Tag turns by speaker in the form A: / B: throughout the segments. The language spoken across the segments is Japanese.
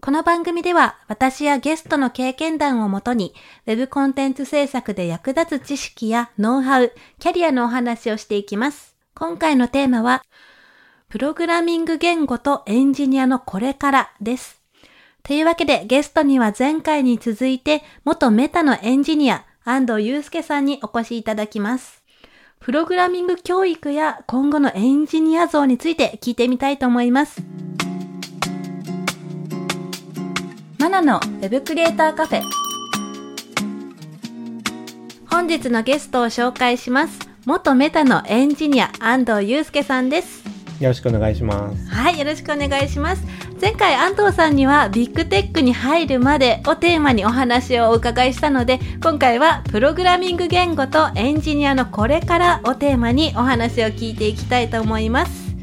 A: この番組では私やゲストの経験談をもとに、ウェブコンテンツ制作で役立つ知識やノウハウ、キャリアのお話をしていきます。今回のテーマは、プログラミング言語とエンジニアのこれからです。というわけでゲストには前回に続いて元メタのエンジニア安藤祐介さんにお越しいただきます。プログラミング教育や今後のエンジニア像について聞いてみたいと思います。ナのウェブクリエイターカフェ。本日のゲストを紹介します。元メタのエンジニア安藤祐介さんです。
B: よろしくお願いします。
A: はい、よろしくお願いします。前回安藤さんにはビッグテックに入るまでをテーマにお話をお伺いしたので、今回はプログラミング言語とエンジニアのこれからをテーマにお話を聞いていきたいと思います。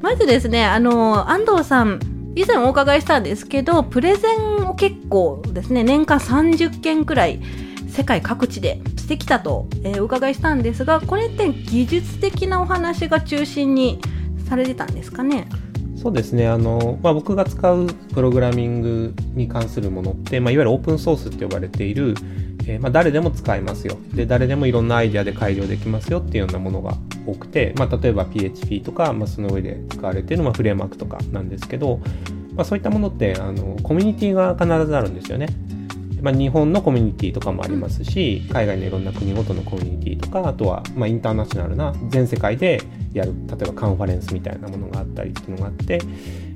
A: まずですね、あの、安藤さん、以前お伺いしたんですけど、プレゼンを結構ですね、年間30件くらい世界各地でしてきたと、えーお伺いしたんですが、これって技術的なお話が中心にされてたんですかね？
B: そうですね。あの、まあ、僕が使うプログラミングに関するものって、まあ、いわゆるオープンソースって呼ばれている、えーまあ、誰でも使えますよ。で、誰でもいろんなアイデアで改良できますよっていうようなものが多くて、まあ、例えば PHP とか、まあ、その上で使われている、まあ、フレームワークとかなんですけど、まあ、そういったものって、あの、コミュニティが必ずあるんですよね。まあ、日本のコミュニティとかもありますし、海外のいろんな国ごとのコミュニティとか、あとは、まあ、インターナショナルな全世界でやる、例えばカンファレンスみたいなものがあったりっていうのがあって、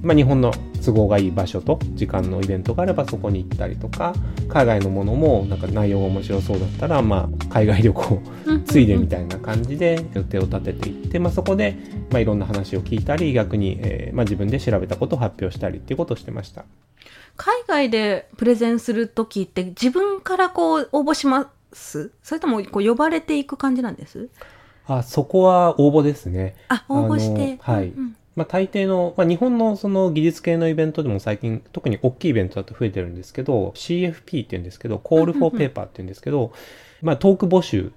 B: まあ、日本の都合がいい場所と時間のイベントがあればそこに行ったりとか、海外のものもなんか内容が面白そうだったら、まあ、海外旅行ついでみたいな感じで予定を立てていって、まあ、そこで、まあ、いろんな話を聞いたり、逆に、えーまあ、自分で調べたことを発表したりっていうことをしてました。
A: 海外でプレゼンするときって自分からこう応募します？それともこう呼ばれていく感じなんです？
B: あ、そこは応募ですね。
A: あ、応募して。
B: はい
A: うんうん
B: まあ、大抵の、まあ、日本のその技術系のイベントでも最近、特に大きいイベントだと増えてるんですけど、CFP って言うんですけど、Call for Paper って言うんですけど、まあ、トーク募集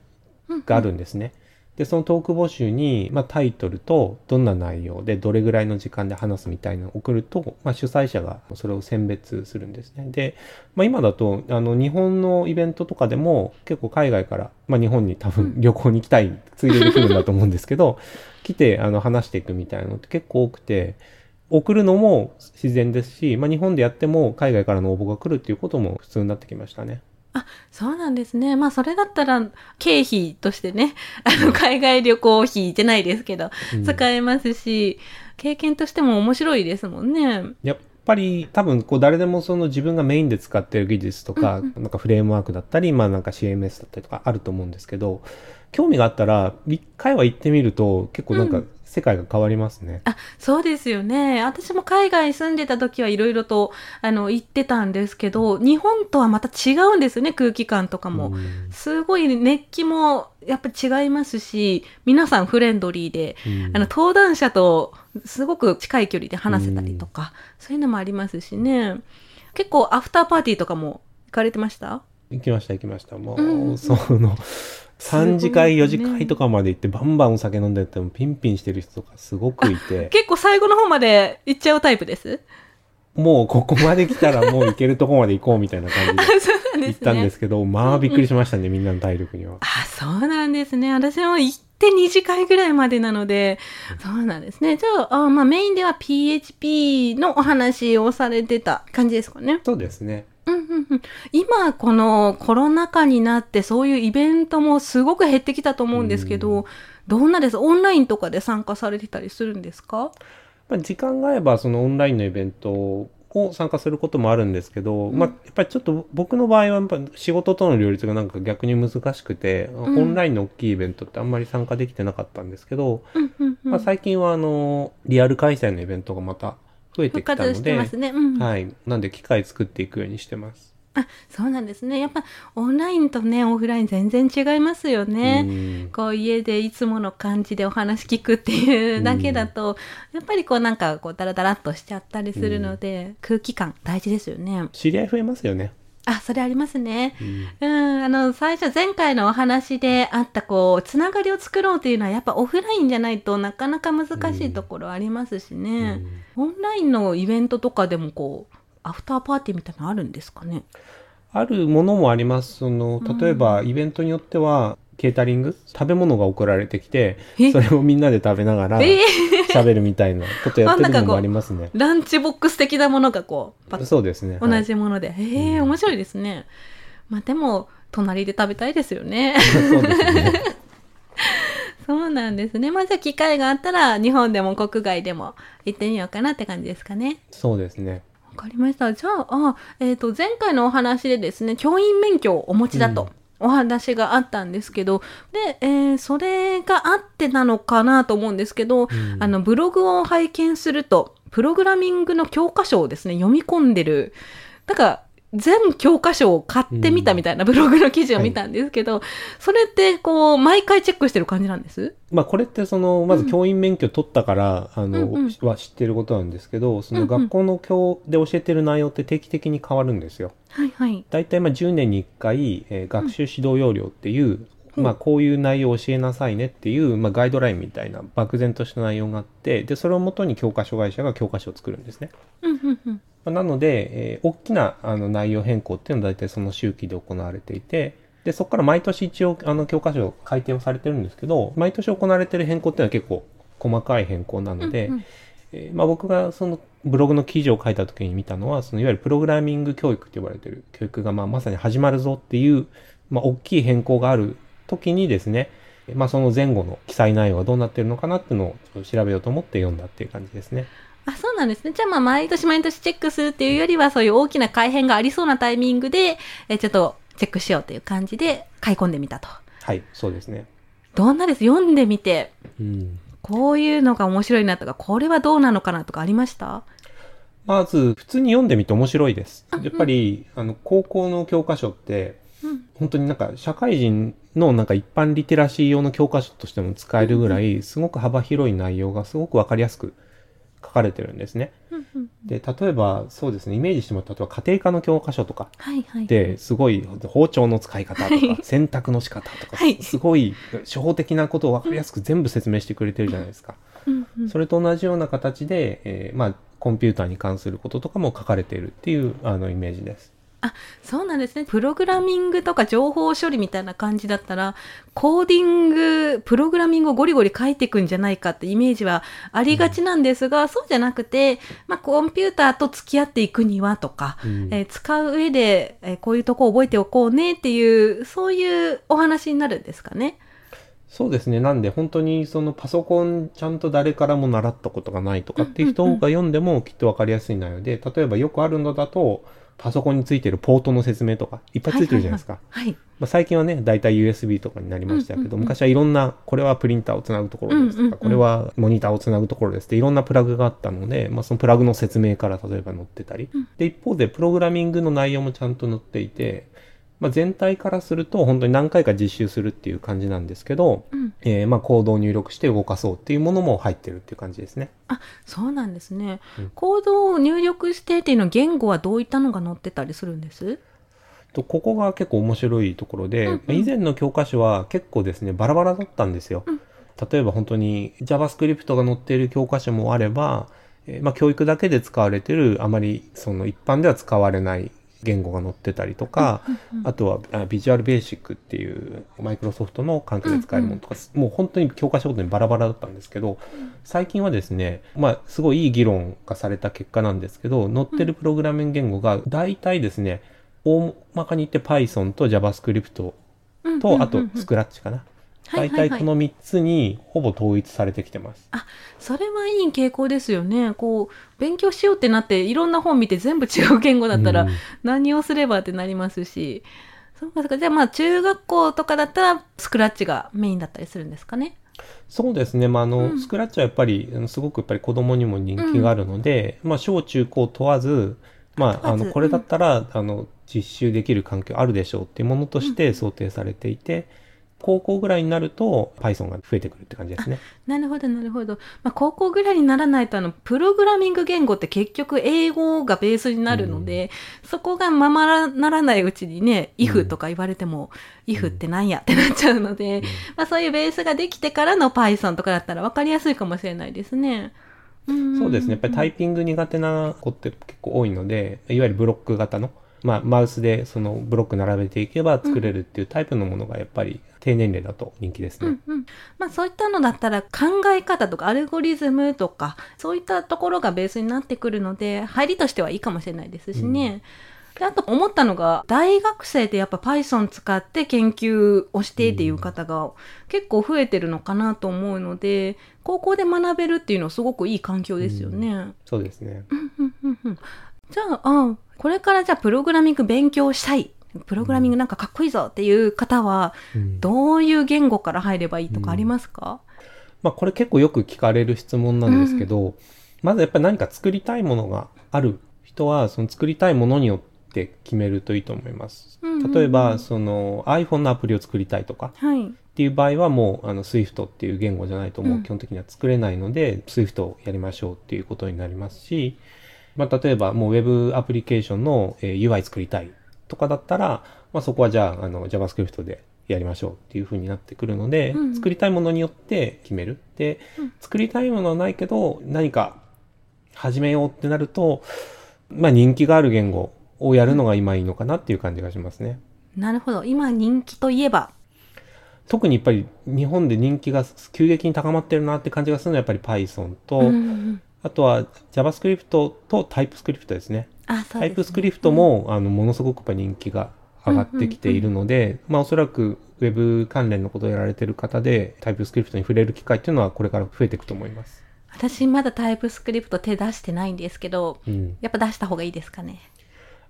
B: があるんですね。で、そのトーク募集に、まあ、タイトルとどんな内容でどれぐらいの時間で話すみたいなのを送ると、まあ、主催者がそれを選別するんですね。で、まあ、今だと、あの、日本のイベントとかでも結構海外から、まあ、日本に多分旅行に行きたい、ついでに来るんだと思うんですけど、来て、あの、話していくみたいなのって結構多くて、送るのも自然ですし、まあ、日本でやっても海外からの応募が来るっていうことも普通になってきましたね。
A: あ、そうなんですね。まあ、それだったら、経費としてね、あの、海外旅行費じゃないですけど、
B: うん
A: 使えますし、経験としても面白いですもんね。
B: やっぱり多分こう誰でもその自分がメインで使ってる技術とか、なんかフレームワークだったり、まあなんか CMS だったりとかあると思うんですけど、興味があったら一回は行ってみると結構なんか世界が変わりますね。
A: あ、そうですよね。私も海外住んでた時はいろいろと、あの、行ってたんですけど、日本とはまた違うんですよね、空気感とかも。
B: うん
A: すごい熱気もやっぱ違いますし、皆さんフレンドリーで、
B: うん
A: あの、登壇者とすごく近い距離で話せたりとか、そういうのもありますしね。結構アフターパーティーとかも行かれてました？
B: 行きました行きました。もう、
A: うん
B: その、3次会、4
A: すごいですね
B: 次会とかまで行ってバンバンお酒飲んでてもピンピンしてる人とかすごくいて、
A: 結構最後の方まで行っちゃうタイプです？
B: もうここまで来たらもう行けるとこまで行こうみたいな感じで。行ったんですけど、まあびっくりしましたね、みんなの体力には。
A: あ、そうなんですね。私も行って2次会ぐらいまでなので、そうなんですね。じゃあ、あまあメインでは PHP のお話をされてた感じですかね。
B: そうですね。
A: うんうんうん、今、このコロナ禍になって、そういうイベントもすごく減ってきたと思うんですけど、どんなです？オンラインとかで参加されてたりするんですか？
B: まあ、時間が合えばそのオンラインのイベントを参加することもあるんですけど、まあ、やっぱりちょっと僕の場合はやっぱ仕事との両立がなんか逆に難しくて、
A: ん。
B: オンラインの大きいイベントってあんまり参加できてなかったんですけど、
A: うんうんうん。
B: まあ、最近はあのリアル開催のイベントがまた増えてきたので、
A: ね。うん。
B: はい。なんで機械作っていくようにしてます。
A: あ、そうなんですね。やっぱオンラインとね、オフライン全然違いますよね。
B: うん
A: こう家でいつもの感じでお話聞くっていうだけだと、やっぱりこうなんかこうダラダラっとしちゃったりするので、空気感大事ですよね。
B: 知り合い増えますよね。
A: あ、それありますね。
B: うん
A: うん、あの、最初前回のお話であったこう、つながりを作ろうっていうのはやっぱオフラインじゃないとなかなか難しいところありますしね。オンラインのイベントとかでもこう、アフターパーティーみたいなのあるんですかね？
B: あるものもあります。その、例えば、イベントによっては、ケータリング？食べ物が送られてきて
A: え、
B: それをみんなで食べながら、
A: え？
B: 喋るみたいなことやってるのもありますね。
A: ランチボックス的なものがこう、パッ
B: そうですね。
A: 同
B: はい
A: じもので。へえ、面白いですね。まあでも、隣で食べたいですよね。
B: そうですね。
A: そうなんですね。まあじゃあ機会があったら、日本でも国外でも行ってみようかなって感じですかね。
B: そうですね。
A: わかりました。じゃあ、あえっ、と、前回のお話でですね、教員免許をお持ちだと。お話があったんですけど、で、えーそれがあってなのかなと思うんですけど、
B: ん。
A: あの、ブログを拝見すると、プログラミングの教科書をですね、読み込んでる、だから、全教科書を買ってみたみたいなブログの記事を見たんですけど、それってこう、毎回チェックしてる感じなんです？
B: まあこれってその、まず教員免許取ったから、あの、
A: うんうん
B: は知ってることなんですけど、そ
A: うんうん
B: の学校の教で教えてる内容って定期的に変わるんですよ。
A: はいはい。
B: 大体まあ10年に1回、えー学習指導要領っていう、まあこういう内容を教えなさいねっていう、まあガイドラインみたいな漠然とした内容があって、で、それをもとに教科書会社が教科書を作るんですね。
A: うんうんうん。
B: まあなので、えー大きなあの内容変更っていうのは大体その周期で行われていて、で、そこから毎年一応あの教科書改定をされてるんですけど、毎年行われてる変更っていうのは結構細かい変更なので、
A: うんうん
B: えーまあ、僕がそのブログの記事を書いた時に見たのは、そのいわゆるプログラミング教育って呼ばれてる教育がまあまさに始まるぞっていう、まあ、大きい変更がある時にですね、まあ、その前後の記載内容がどうなってるのかなっていうのを調べようと思って読んだっていう感じですね。
A: あ、そうなんですね。じゃあまあ毎年毎年チェックするっていうよりはそういう大きな改変がありそうなタイミングで、えちょっとチェックしようという感じで買い込んでみたと。
B: はい、そうですね。
A: どんなです？読んでみて、
B: うん。
A: こういうのが面白いなとか、これはどうなのかなとかありました？
B: まず、普通に読んでみて面白いです
A: あ。
B: やっぱり、あの、高校の教科書って、
A: うん。
B: 本当になんか社会人のなんか一般リテラシー用の教科書としても使えるぐらい、すごく幅広い内容がすごくわかりやすく書かれてるんですね。で、例えばそうですね、イメージしてもらった例えば家庭科の教科書とか。ですごい包丁の使い方と
A: はい
B: か洗濯の仕方とか
A: はい
B: すごい初歩的なことをわかりやすく全部説明してくれてるじゃないですか。それと同じような形で、えーまあコンピューターに関することとかも書かれているっていうあのイメージです。
A: あ、そうなんですね。プログラミングとか情報処理みたいな感じだったら、コーディング、プログラミングをゴリゴリ書いていくんじゃないかってイメージはありがちなんですが、そうじゃなくて、まあ、コンピューターと付き合っていくにはとか、
B: うん
A: えー使う上で、えーこういうとこ覚えておこうねっていう、そういうお話になるんですかね。
B: そうですね。なんで本当にそのパソコンちゃんと誰からも習ったことがないとかっていう人が読んでもきっとわかりやすい内容で、例えばよくあるのだと、パソコンについてるポートの説明とかいっぱいついてるじゃないですか。
A: はい。
B: まあ、最近はね、だいたい USB とかになりましたけど、昔はいろんな、これはプリンターをつなぐところですとか、これはモニターをつなぐところですっていろんなプラグがあったので、まあ、そのプラグの説明から例えば載ってたり、
A: うん。
B: で、一方でプログラミングの内容もちゃんと載っていて、まあ、全体からすると本当に何回か実習するっていう感じなんですけど、
A: うん。
B: えーまあコードを入力して動かそうっていうものも入ってるっていう感じですね。
A: あ、そうなんですね。
B: うん
A: コードを入力してっていうの言語はどういったのが載ってたりするんです？
B: とここが結構面白いところで、
A: うんうん
B: まあ以前の教科書は結構ですね、バラバラだったんですよ。
A: うん
B: 例えば本当に JavaScript が載っている教科書もあれば、えーまあ教育だけで使われてるあまりその一般では使われない言語が載ってたりとか、
A: うんうん
B: あとはあ Visual Basic っていうマイクロソフトの環境で使えるものとか、もう本当に教科書ごとにバラバラだったんですけど、最近はですね、まあすごいいい議論がされた結果なんですけど、載ってるプログラミング言語が大体ですね、大まかに言って Python と JavaScript と、
A: うんうんうんうん。
B: あと Scratch かな。
A: はい
B: 大体この3つにほぼ統一されてきてます。
A: あ、それはいい傾向ですよね。こう、勉強しようってなって、いろんな本見て全部違う言語だったら、
B: うん
A: 何をすればってなりますし。そうか、そうか。じゃあまあ、中学校とかだったら、スクラッチがメインだったりするんですかね。
B: そうですね。まあ、あの、
A: うん
B: スクラッチはやっぱり、すごくやっぱり子供にも人気があるので、まあ、小中高問わず、まあ、あの、これだったら、あの、実習できる環境あるでしょうっていうものとして想定されていて、高校ぐらいになると Python が増えてくるって感じですね。
A: なるほど、なるほど。まあ、高校ぐらいにならないと、あの、プログラミング言語って結局英語がベースになるので、そこがままならないうちにね、
B: うん
A: if とか言われても、if ってなんやってなっちゃうので、まあ、そういうベースができてからの Python とかだったら分かりやすいかもしれないですね。ん
B: そうですね。やっぱりタイピング苦手な子って結構多いので、いわゆるブロック型の、まあ、マウスでそのブロック並べていけば作れるっていうタイプのものがやっぱり低年齢だと人気ですね。
A: うんうんまあそういったのだったら考え方とかアルゴリズムとかそういったところがベースになってくるので入りとしてはいいかもしれないですしね。であと思ったのが大学生でやっぱ Python 使って研究をしてっていう方が結構増えてるのかなと思うので高校で学べるっていうのはすごくいい環境ですよね。
B: そうですね。
A: うんうんうんじゃああこれからじゃあプログラミング勉強したいプログラミングなんかかっこいいぞっていう方は
B: うん。
A: どういう言語から入ればいいとかありますか、
B: まあこれ結構よく聞かれる質問なんですけど、まずやっぱり何か作りたいものがある人は、その作りたいものによって決めるといいと思います。
A: うんうんうん。
B: 例えば、その iPhone のアプリを作りたいとか
A: はい。
B: っていう場合はもうあの Swift っていう言語じゃないとも
A: うん。
B: う基本的には作れないので、Swift をやりましょうっていうことになりますし、まあ例えばもう Web アプリケーションのえー UI 作りたいとかだったら、まあそこはじゃああの JavaScript でやりましょうっていう風になってくるので、
A: うん
B: 作りたいものによって決める。で、
A: うん
B: 作りたいものはないけど何か始めようってなると、まあ人気がある言語をやるのが今いいのかなっていう感じがしますね。
A: なるほど。今人気といえば？
B: 特にやっぱり日本で人気が急激に高まってるなって感じがするのはやっぱり Python と、
A: うんうん
B: あとは JavaScript と TypeScript ですね。
A: あ、そうです、ね。
B: TypeScript も、あのものすごく人気が上がってきているので、まあおそらく Web 関連のことをやられている方で TypeScript に触れる機会っていうのはこれから増えていくと思います。
A: 私まだタイプスクリプト手出してないんですけど、
B: うん。
A: やっぱ出した方がいいですかね？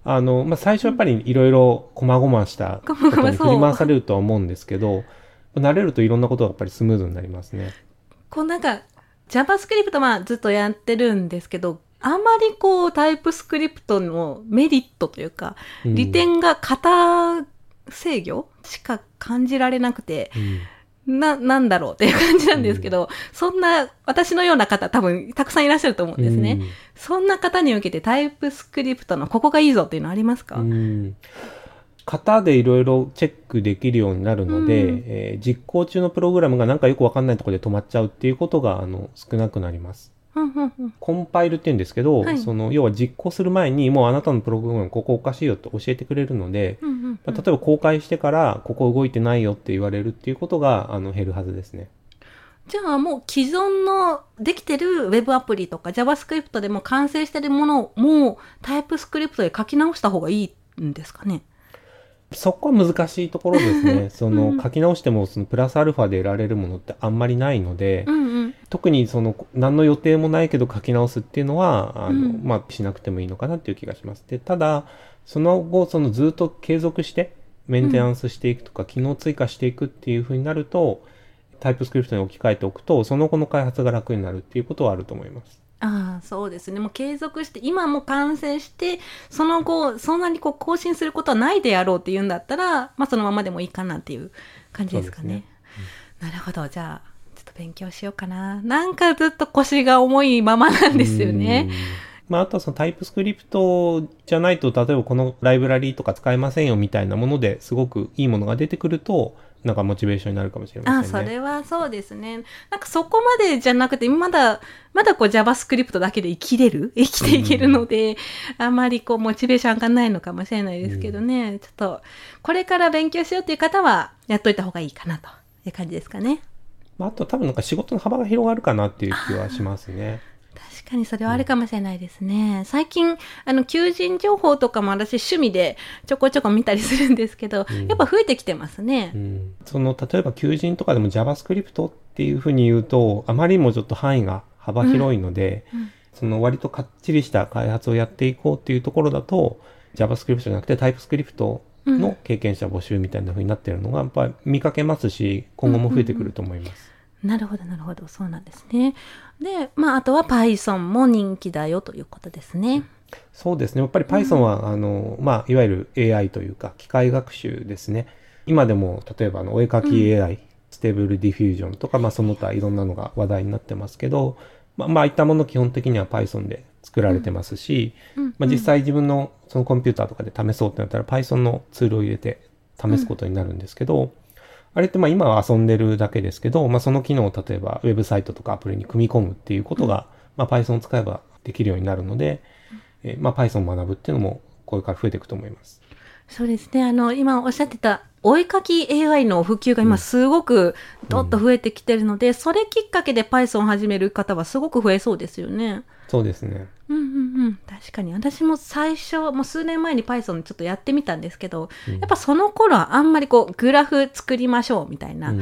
B: あの、まあ最初やっぱりいろいろ細々したことに振り回されるとは思うんですけど、慣れるといろんなことがやっぱりスムーズになりますね。
A: こうなんか、JavaScript まあずっとやってるんですけど、あまりこうタイプスクリプトのメリットというか、
B: うん。
A: 利点が型制御しか感じられなくて、
B: うん。
A: な、なんだろう っていう感じなんですけど、そんな私のような方多分たくさんいらっしゃると思うんですね。
B: うん。
A: そんな方に向けてタイプスクリプトのここがいいぞっていうのありますか、
B: うん。型でいろいろチェックできるようになるので、
A: うん。
B: えー実行中のプログラムがなんかよくわかんないところで止まっちゃうっていうことがあの少なくなります。コンパイルって言うんですけど、
A: はい。
B: その要は実行する前にもうあなたのプログラムここおかしいよと教えてくれるので、
A: うんうんうん。
B: まあ例えば公開してからここ動いてないよって言われるっていうことがあの減るはずですね。
A: じゃあもう既存のできてるウェブアプリとか JavaScript でも完成してるものをもうタイプスクリプトで書き直した方がいいんですかね？
B: そこは難しいところですね。その
A: うん
B: 書き直してもそのプラスアルファで得られるものってあんまりないので、
A: うんうん。
B: 特にその何の予定もないけど書き直すっていうのはあの、
A: うん
B: まあしなくてもいいのかなっていう気がします。でただその後そのずっと継続してメンテナンスしていくとか、機能追加していくっていう風になるとタイプスクリプトに置き換えておくとその後の開発が楽になるっていうことはあると思います。
A: ああ、そうですね。もう継続して、今も完成して、その後、そんなにこう更新することはないであろうっていうんだったら、まあそのままでもいいかなっていう感じですかね。なるほど。じゃあ、ちょっと勉強しようかな。なんかずっと腰が重いままなんですよね。
B: うん。まあ、あとはそのタイプスクリプトじゃないと、例えばこのライブラリーとか使えませんよみたいなものですごくいいものが出てくると、なんかモチベーションになるかもしれ
A: ああ、
B: ませんね。
A: それはそうですね。なんかそこまでじゃなくて、まだ、まだこう JavaScript だけで生きれる？生きていけるので、あまりこうモチベーション上がんないのかもしれないですけどね。ちょっと、これから勉強しようっていう方は、やっといた方がいいかなという感じですかね。
B: まあ、あと多分なんか仕事の幅が広がるかなっていう気はしますね。
A: 確かにそれはあるかもしれないですね。最近、あの、求人情報とかも私趣味でちょこちょこ見たりするんですけど、
B: うん
A: やっぱ増えてきてますね
B: う。ん、その例えば求人とかでも JavaScript っていうふうに言うとあまりにもちょっと範囲が幅広いので、
A: うん
B: その割とかっちりした開発をやっていこうっていうところだと JavaScript じゃなくて TypeScript の経験者募集みたいなふうになってるのがやっぱり見かけますし今後も増えてくると思います。
A: なるほど、なるほど。そうなんですね。で、まあ、あとは Python も人気だよということですね。
B: そうですね。やっぱり Python は、うん、あの、まあ、いわゆる AI というか、機械学習ですね。今でも、例えば、あの、お絵かき AI、うん、 Stable Diffusion とか、まあ、その他いろんなのが話題になってますけど、まあ、まあ、いったもの基本的には Python で作られてますし、うん、まあ、実際自分のそのコンピューターとかで試そうってなったら Python のツールを入れて試すことになるんですけど、あれってまあ今は遊んでるだけですけど、まあその機能を例えばウェブサイトとかアプリに組み込むっていうことが、まあ Python を使えばできるようになるので、えー、まあ Python を学ぶっていうのもこれから増えていくと思います。
A: そうですね。あの、今おっしゃってたお絵かき AI の普及が今すごくどっと増えてきてるので、うん、それきっかけで Python を始める方はすごく増えそうですよね。
B: そうですね。
A: うんうんうん。確かに。私も最初、もう数年前に Python ちょっとやってみたんですけど、うん、やっぱその頃はあんまりこう、グラフ作りましょうみたいな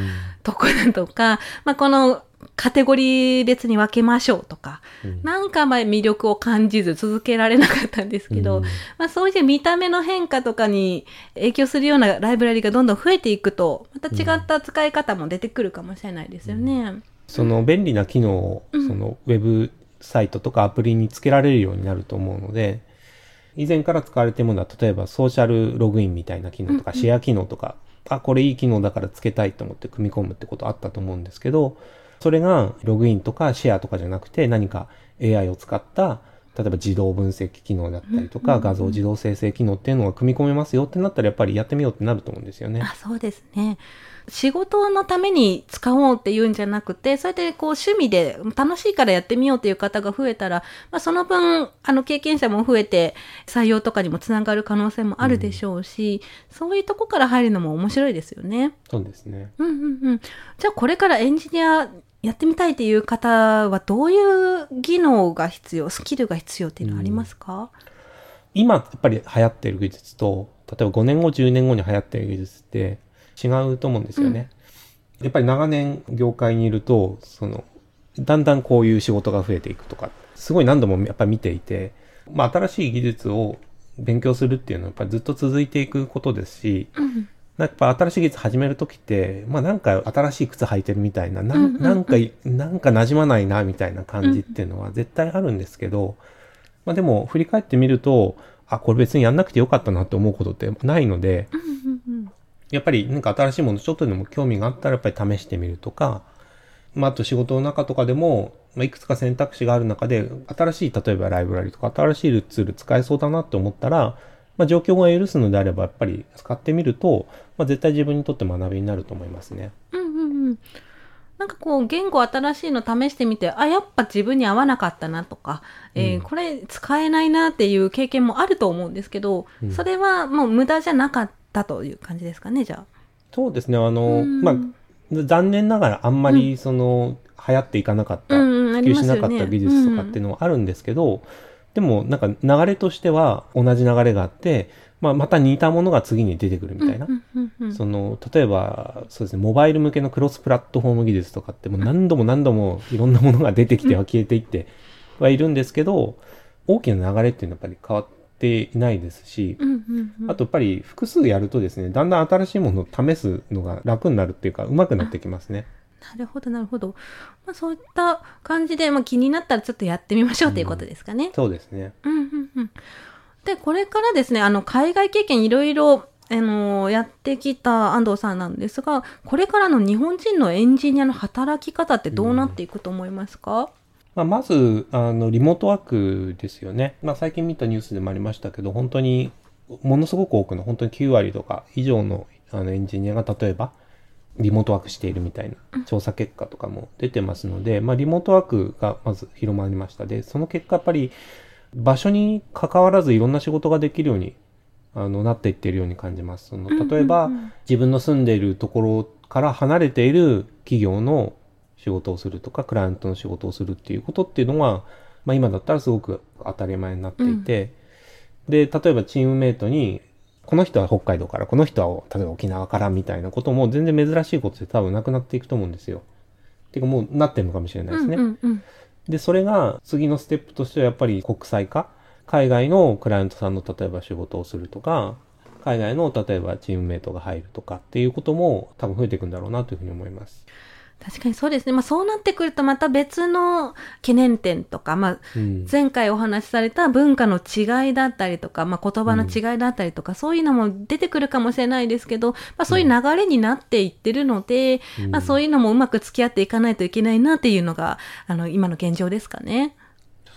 A: ところとか、まあこのカテゴリー別に分けましょうとか、うん、なんかまあ魅力を感じず続けられなかったんですけど、うん、まあそういう見た目の変化とかに影響するようなライブラリがどんどん増えていくと、また違った使い方も出てくるかもしれないですよね。うん、
B: その便利な機能を、そのウェブサイトとかアプリにつけられるようになると思うので、以前から使われているものは、例えばソーシャルログインみたいな機能とか、シェア機能とか、あ、これいい機能だからつけたいと思って組み込むってことあったと思うんですけど、それがログインとかシェアとかじゃなくて何か AI を使った例えば自動分析機能だったりとか、画像自動生成機能っていうのが組み込めますよってなったらやっぱりやってみようってなると思うんですよね。
A: あそうですね。仕事のために使おうっていうんじゃなくて、それでこう趣味で楽しいからやってみようっていう方が増えたら、まあ、その分、あの経験者も増えて採用とかにもつながる可能性もあるでしょうし、うん、そういうとこから入るのも面白いですよね。
B: そうですね。
A: うんうんうん。じゃあこれからエンジニアやってみたいっていう方はどういう技能が必要、スキルが必要っていうのはありますか、うん、
B: 今やっぱり流行ってる技術と、例えば5年後、10年後に流行ってる技術って違うと思うんですよね。うん、やっぱり長年業界にいると、その、だんだんこういう仕事が増えていくとか、すごい何度もやっぱり見ていて、まあ新しい技術を勉強するっていうのはやっぱりずっと続いていくことですし、うんやっぱ新しい技術始めるときって、まあなんか新しい靴履いてるみたいな、ななんか、なんか馴染まないなみたいな感じっていうのは絶対あるんですけど、まあでも振り返ってみると、あ、これ別にやんなくてよかったなって思うことってないので、やっぱりなんか新しいものちょっとでも興味があったらやっぱり試してみるとか、まああと仕事の中とかでも、まあ、いくつか選択肢がある中で、新しい例えばライブラリとか新しいツール使えそうだなって思ったら、まあ、状況が許すのであれば、やっぱり使ってみると、まあ、絶対自分にとって学びになると思いますね。
A: うんうんうん。なんかこう、言語新しいの試してみて、あ、やっぱ自分に合わなかったなとか、えー、うん、これ使えないなっていう経験もあると思うんですけど、うん、それはもう無駄じゃなかったという感じですかね、じゃあ。
B: そうですね。あの、まあ、残念ながらあんまりその、うん、流行っていかなかった、普及しなかった技術とかっていうのはあるんですけど、でもなんか流れとしては同じ流れがあって、まあ、また似たものが次に出てくるみたいな。その、例えば、そうですね、モバイル向けのクロスプラットフォーム技術とかってもう何度も何度もいろんなものが出てきては消えていってはいるんですけど、大きな流れっていうのはやっぱり変わっていないですし、あとやっぱり複数やるとですね、だんだん新しいものを試すのが楽になるっていうか、上手くなってきますね。
A: なるほど、なるほど。まあ、そういった感じで、まあ、気になったらちょっとやってみましょうということですかね。うん、
B: そうですね。
A: うん、うん、うん。で、これからですね、あの、海外経験いろいろ、あのやってきた安藤さんなんですが、これからの日本人のエンジニアの働き方ってどうなっていくと思いますか、うん
B: まあ、まず、あの、リモートワークですよね。まあ、最近見たニュースでもありましたけど、本当に、ものすごく多くの、本当に9割とか以上のあのエンジニアが例えば、リモートワークしているみたいな調査結果とかも出てますので、まあ、リモートワークがまず広まりました。で、その結果やっぱり場所に関わらずいろんな仕事ができるようにあのなっていっているように感じます。その例えば、自分の住んでいるところから離れている企業の仕事をするとか、クライアントの仕事をするっていうことっていうのは、まあ、今だったらすごく当たり前になっていて、うん、で、例えばチームメイトにこの人は北海道から、この人は例えば沖縄からみたいなことも全然珍しいことで多分なくなっていくと思うんですよ。ていうかもうなってるのかもしれないですね。
A: うんうんうん、
B: で、それが次のステップとしてはやっぱり国際化。海外のクライアントさんの例えば仕事をするとか、海外の例えばチームメイトが入るとかっていうことも多分増えていくんだろうなというふうに思います。
A: 確かにそうですね。まあそうなってくるとまた別の懸念点とか、まあ
B: うん
A: 前回お話しされた文化の違いだったりとか、まあ、言葉の違いだったりとか、そういうのも出てくるかもしれないですけど、まあ、そういう流れになっていってるので、
B: うん
A: まあ、そういうのもうまく付き合っていかないといけないなっていうのがあの今の現状ですかね。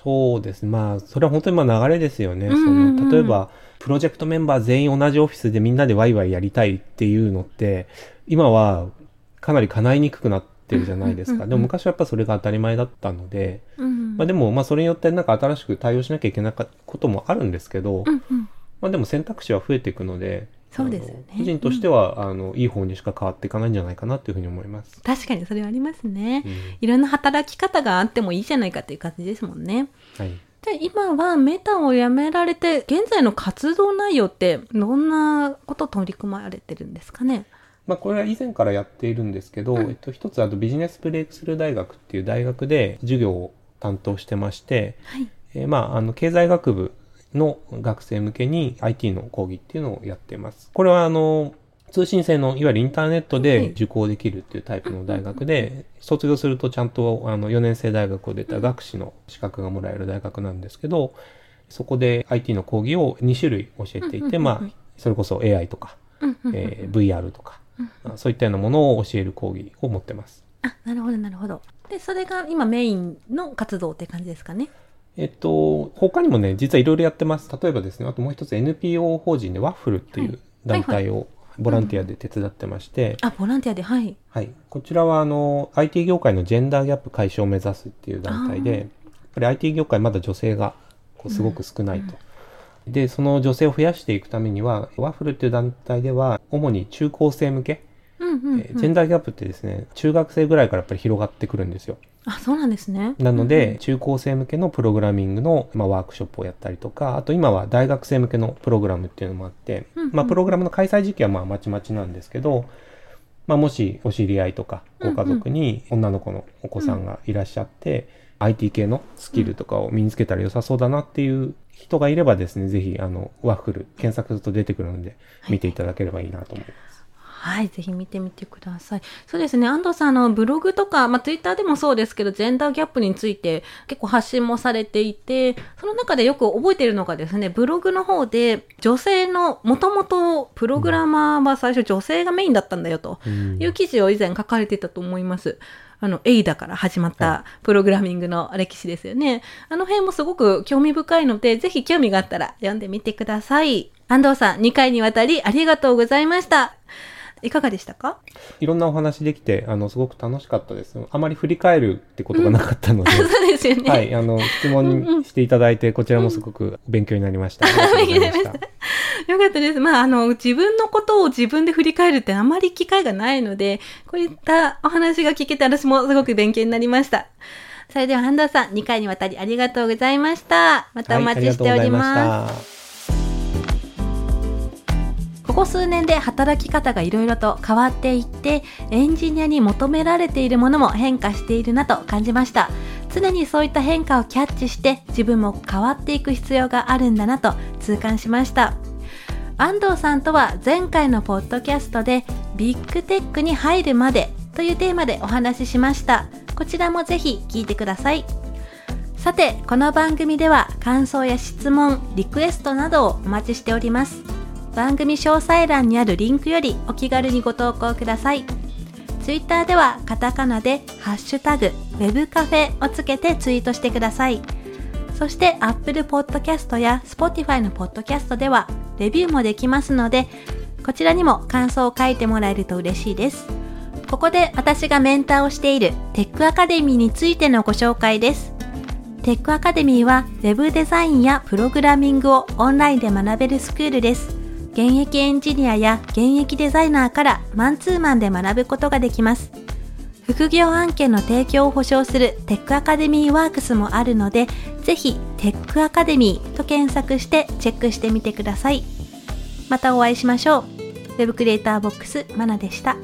B: そうですね。まあ、それは本当にまあ流れですよね。
A: うんうんうん
B: その、例えば、プロジェクトメンバー全員同じオフィスでみんなでワイワイやりたいっていうのって、今はかなり叶いにくくなってるじゃないですか。
A: うんうんうんうん
B: でも昔はやっぱそれが当たり前だったので、
A: うん
B: まあでも、まあそれによってなんか新しく対応しなきゃいけないこともあるんですけど、
A: うんうん
B: まあでも選択肢は増えていくので、
A: そうですよね
B: 個人としては、あの、いい方にしか変わっていかないんじゃないかなっていうふうに思います。
A: 確かにそれはありますね。
B: うん
A: いろんな働き方があってもいいじゃないかっていう感じですもんね。
B: はい。
A: で今はメタを辞められて現在の活動内容ってどんなこと取り組まれてるんですかね？
B: まあ、これは以前からやっているんですけど、
A: うん
B: えっと、一つあとビジネスブレイクスルー大学っていう大学で授業を担当してまして、
A: はい。
B: えーまあ、あの、経済学部の学生向けに IT の講義っていうのをやっています。これはあの、通信制のいわゆるインターネット
A: はい。
B: で受講できるっていうタイプの大学で、卒業するとちゃんとあの4年生大学を出た学士の資格がもらえる大学なんですけど、そこで IT の講義を2種類教えていて、まあ、それこそ AI とか、えー VR とか、あそういったようなものを教える講義を持ってます。
A: あ、なるほど、なるほど。で、それが今メインの活動って感じですかね？
B: えっと、他にもね、実はいろいろやってます。例えばですね、あともう一つ NPO 法人でワッフルっていう団体をボランティアで手伝ってまして、
A: あ、ボランティアで、はい。
B: はい。こちらはあの、IT 業界のジェンダーギャップ解消を目指すっていう団体で、やっぱり IT 業界まだ女性がこうすごく少ないと。で、その女性を増やしていくためには、ワッフルっていう団体では、主に中高生向け、
A: うんうん、うん
B: えージェンダーギャップってですね、中学生ぐらいからやっぱり広がってくるんですよ。
A: あ、そうなんですね。
B: なので、中高生向けのプログラミングの、まあ、ワークショップをやったりとか、あと今は大学生向けのプログラムっていうのもあって、
A: うんうん
B: まあ、プログラムの開催時期はまあまちまちなんですけど、まあ、もしお知り合いとかご家族に女の子のお子さんがいらっしゃって、IT 系のスキルとかを身につけたら良さそうだなっていう人がいればですね、ぜひ、あの、ワッフル検索すると出てくるので、見ていただければいいなと思います。
A: はい、ぜひ見てみてください。そうですね、安藤さん、あの、ブログとか、まあ、ツイッターでもそうですけど、ジェンダーギャップについて結構発信もされていて、その中でよく覚えているのがですね、ブログの方で、女性の、もともとプログラマーは最初女性がメインだったんだよと
B: うん
A: いう記事を以前書かれていたと思います。あの、エイダから始まったプログラミングの歴史ですよね。あの辺もすごく興味深いので、ぜひ興味があったら読んでみてください。安藤さん、2回にわたりありがとうございました。いかがでしたか？
B: いろんなお話できて、あの、すごく楽しかったです。あまり振り返るってことがなかったので、
A: そうですよね。
B: はい、あの、質問していただいて、こちらもすごく勉強になりました。ありがとうございました。
A: よかったです。まあ、あの、自分のことを自分で振り返るってあまり機会がないので、こういったお話が聞けて私もすごく勉強になりました。それでは、安藤さん、2回にわたりありがとうございました。またお待ちしております。
B: はい、
A: ここ数年で働き方がいろいろと変わっていって、エンジニアに求められているものも変化しているなと感じました。常にそういった変化をキャッチして自分も変わっていく必要があるんだなと痛感しました。安藤さんとは前回のポッドキャストでビッグテックに入るまでというテーマでお話ししました。こちらもぜひ聞いてください。さて、この番組では感想や質問、リクエストなどをお待ちしております。番組詳細欄にあるリンクよりお気軽にご投稿ください。ツイッターではカタカナでハッシュタグ web カフェをつけてツイートしてください。そして Apple Podcast や Spotify の Podcast ではレビューもできますので、こちらにも感想を書いてもらえると嬉しいです。ここで私がメンターをしているテックアカデミーについてのご紹介です。テックアカデミーは Web デザインやプログラミングをオンラインで学べるスクールです。現役エンジニアや現役デザイナーからマンツーマンで学ぶことができます。副業案件の提供を保証するテックアカデミーワークスもあるので、ぜひテックアカデミーと検索してチェックしてみてください。またお会いしましょう。Web クリエイターボックスまなでした。